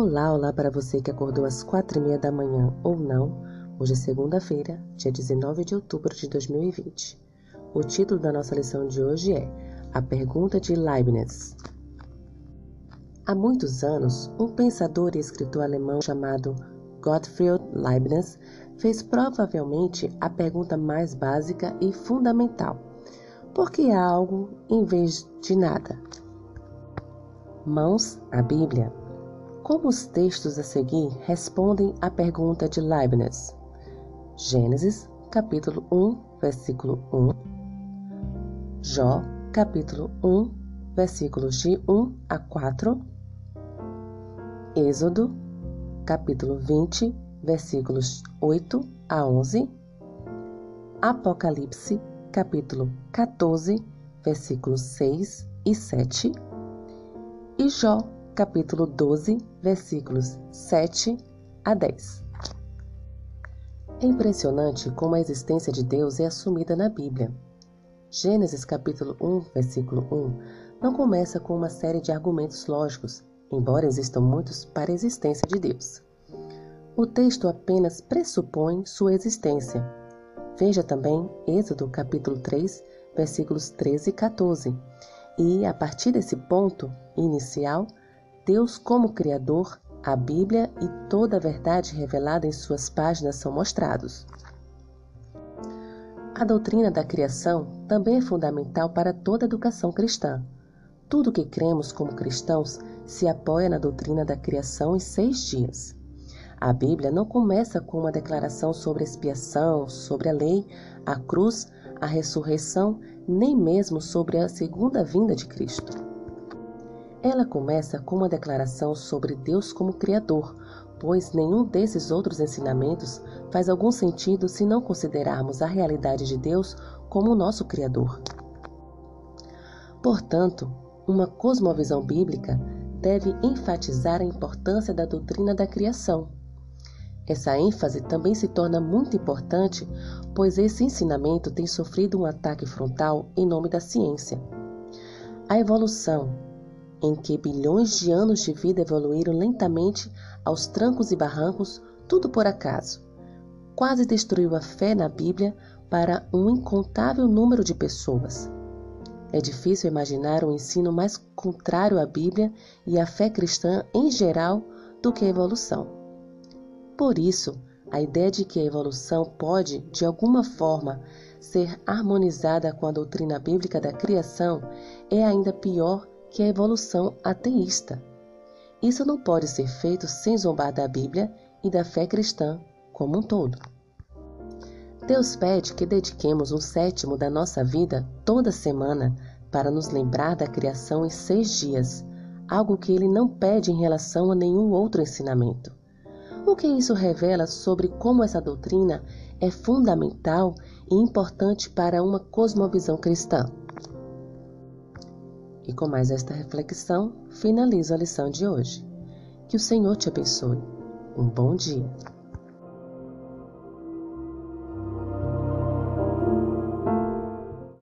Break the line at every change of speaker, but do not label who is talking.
Olá, olá para você que acordou às quatro e meia da manhã ou não. Hoje é segunda-feira, dia 19 de outubro de 2020. O título da nossa lição de hoje é A Pergunta de Leibniz. Há muitos anos, um pensador e escritor alemão chamado Gottfried Leibniz fez provavelmente a pergunta mais básica e fundamental: por que há algo em vez de nada? Mãos à Bíblia. Como os textos a seguir respondem à pergunta de Leibniz? Gênesis, capítulo 1, versículo 1. Jó, capítulo 1, versículos de 1 a 4. Êxodo, capítulo 20, versículos 8 a 11. Apocalipse, capítulo 14, versículos 6 e 7. E Jó, capítulo 12, versículos 7 a 10. É impressionante como a existência de Deus é assumida na Bíblia. Gênesis capítulo 1, versículo 1 não começa com uma série de argumentos lógicos, embora existam muitos para a existência de Deus. O texto apenas pressupõe sua existência. Veja também Êxodo capítulo 3, versículos 13 e 14. E a partir desse ponto inicial, Deus como Criador, a Bíblia e toda a verdade revelada em suas páginas são mostrados. A doutrina da criação também é fundamental para toda a educação cristã. Tudo o que cremos como cristãos se apoia na doutrina da criação em seis dias. A Bíblia não começa com uma declaração sobre expiação, sobre a lei, a cruz, a ressurreição, nem mesmo sobre a segunda vinda de Cristo. Ela começa com uma declaração sobre Deus como Criador, pois nenhum desses outros ensinamentos faz algum sentido se não considerarmos a realidade de Deus como o nosso Criador. Portanto, uma cosmovisão bíblica deve enfatizar a importância da doutrina da criação. Essa ênfase também se torna muito importante, pois esse ensinamento tem sofrido um ataque frontal em nome da ciência. A evolução, em que bilhões de anos de vida evoluíram lentamente aos trancos e barrancos, tudo por acaso. Quase destruiu a fé na Bíblia para um incontável número de pessoas. É difícil imaginar um ensino mais contrário à Bíblia e à fé cristã em geral do que a evolução. Por isso, a ideia de que a evolução pode, de alguma forma, ser harmonizada com a doutrina bíblica da criação é ainda pior que é a evolução ateísta. Isso não pode ser feito sem zombar da Bíblia e da fé cristã como um todo. Deus pede que dediquemos um sétimo da nossa vida toda semana para nos lembrar da criação em seis dias, algo que ele não pede em relação a nenhum outro ensinamento. O que isso revela sobre como essa doutrina é fundamental e importante para uma cosmovisão cristã? E com mais esta reflexão, finalizo a lição de hoje. Que o Senhor te abençoe. Um bom dia.